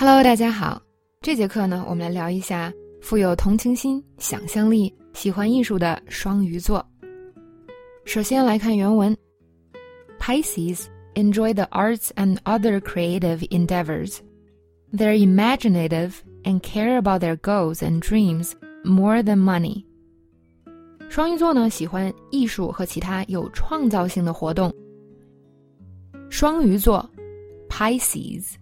Hello，大家好。这节课呢，我们来聊一下富有同情心、想象力、喜欢艺术的双鱼座。首先来看原文：Pisces enjoy the arts and other creative endeavors. They're imaginative and care about their goals and dreams more than money. 双鱼座呢，喜欢艺术和其他有创造性的活动。双鱼座，Pisces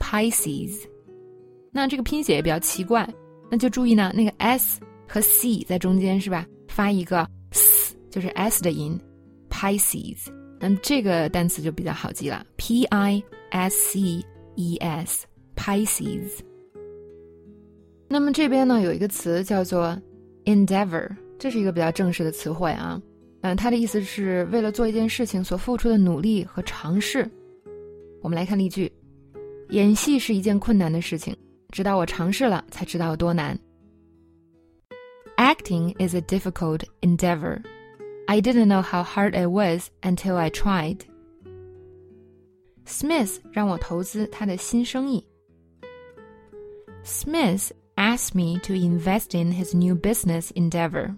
Pisces，。那这个拼写也比较奇怪，那就注意呢，那个 s 和 c 在中间是吧？发一个 s，就是 s 的音，Pisces。那这个单词就比较好记了，P I S C E S，Pisces。那么这边呢有一个词叫做 endeavor，这是一个比较正式的词汇啊。嗯，它的意思是为了做一件事情所付出的努力和尝试。我们来看例句：演戏是一件困难的事情。直到我尝试了，才知道有多难。Acting is a difficult endeavor. I didn't know how hard it was until I tried. Smith 让我投资他的新生意。Smith asked me to invest in his new business endeavor.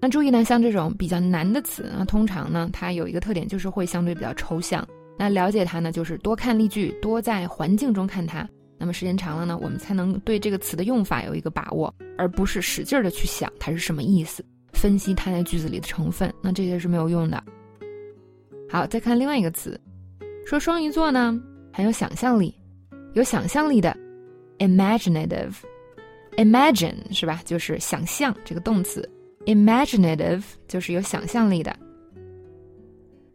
那注意呢，像这种比较难的词啊，通常呢，它有一个特点，就是会相对比较抽象。 那了解它呢，就是多看例句，多在环境中看它。那么时间长了呢，我们才能对这个词的用法有一个把握，而不是使劲的去想它是什么意思，分析它在句子里的成分，那这些是没有用的。好，再看另外一个词，说双鱼座呢很有想象力，有想象力的，imaginative，imagine 是吧？就是想象这个动词，imaginative 就是有想象力的。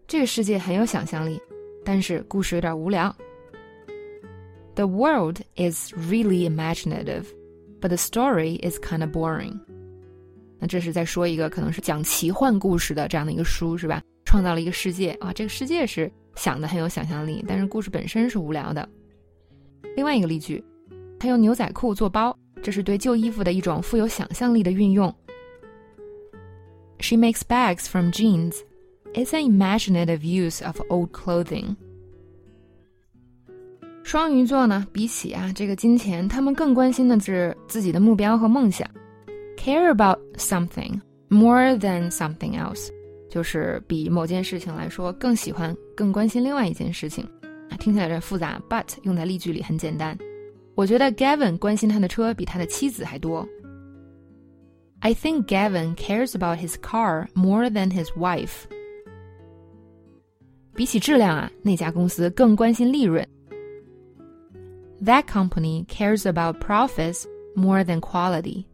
这个世界很有想象力，但是故事有点无聊。The world is really imaginative, but the story is kind of boring. 那这是在说一个可能是讲奇幻故事的这样的一个书是吧？创造了一个世界啊，这个世界是想的很有想象力，但是故事本身是无聊的。另外一个例句，他用牛仔裤做包，这是对旧衣服的一种富有想象力的运用。She makes bags from jeans. It's an imaginative use of old clothing. 双鱼座呢，比起啊这个金钱，他们更关心的是自己的目标和梦想，care about something more than something else，就是比某件事情来说更喜欢、更关心另外一件事情。啊，听起来有点复杂，but 用在例句里很简单。我觉得 Gavin 关心他的车比他的妻子还多。I think Gavin cares about his car more than his wife。 比起质量啊，那家公司更关心利润。that company cares about profits more than quality.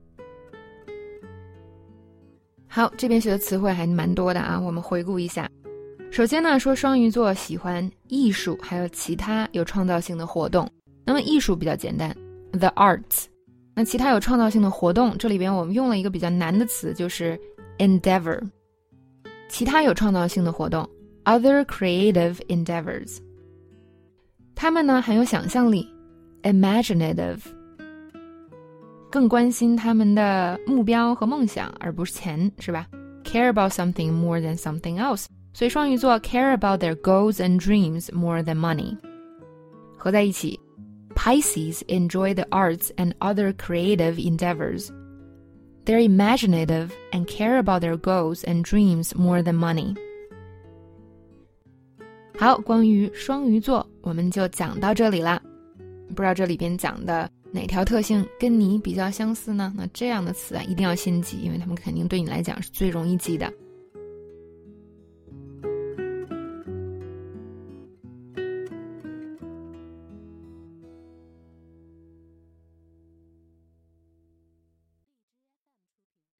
好，这边学的词汇还蛮多的啊，我们回顾一下。首先呢，说双鱼座喜欢艺术，还有其他有创造性的活动。那么艺术比较简单，the arts。那其他有创造性的活动，这里边我们用了一个比较难的词，就是 endeavor。其他有创造性的活动 ，other creative endeavors。他们呢很有想象力。imaginative，更关心他们的目标和梦想，而不是钱，是吧？Care about something more than something else，所以双鱼座 care about their goals and dreams more than money。合在一起，Pisces enjoy the arts and other creative endeavors. They're imaginative and care about their goals and dreams more than money. 好，关于双鱼座，我们就讲到这里啦。不知道这里边讲的哪条特性跟你比较相似呢？那这样的词啊，一定要先记，因为他们肯定对你来讲是最容易记的。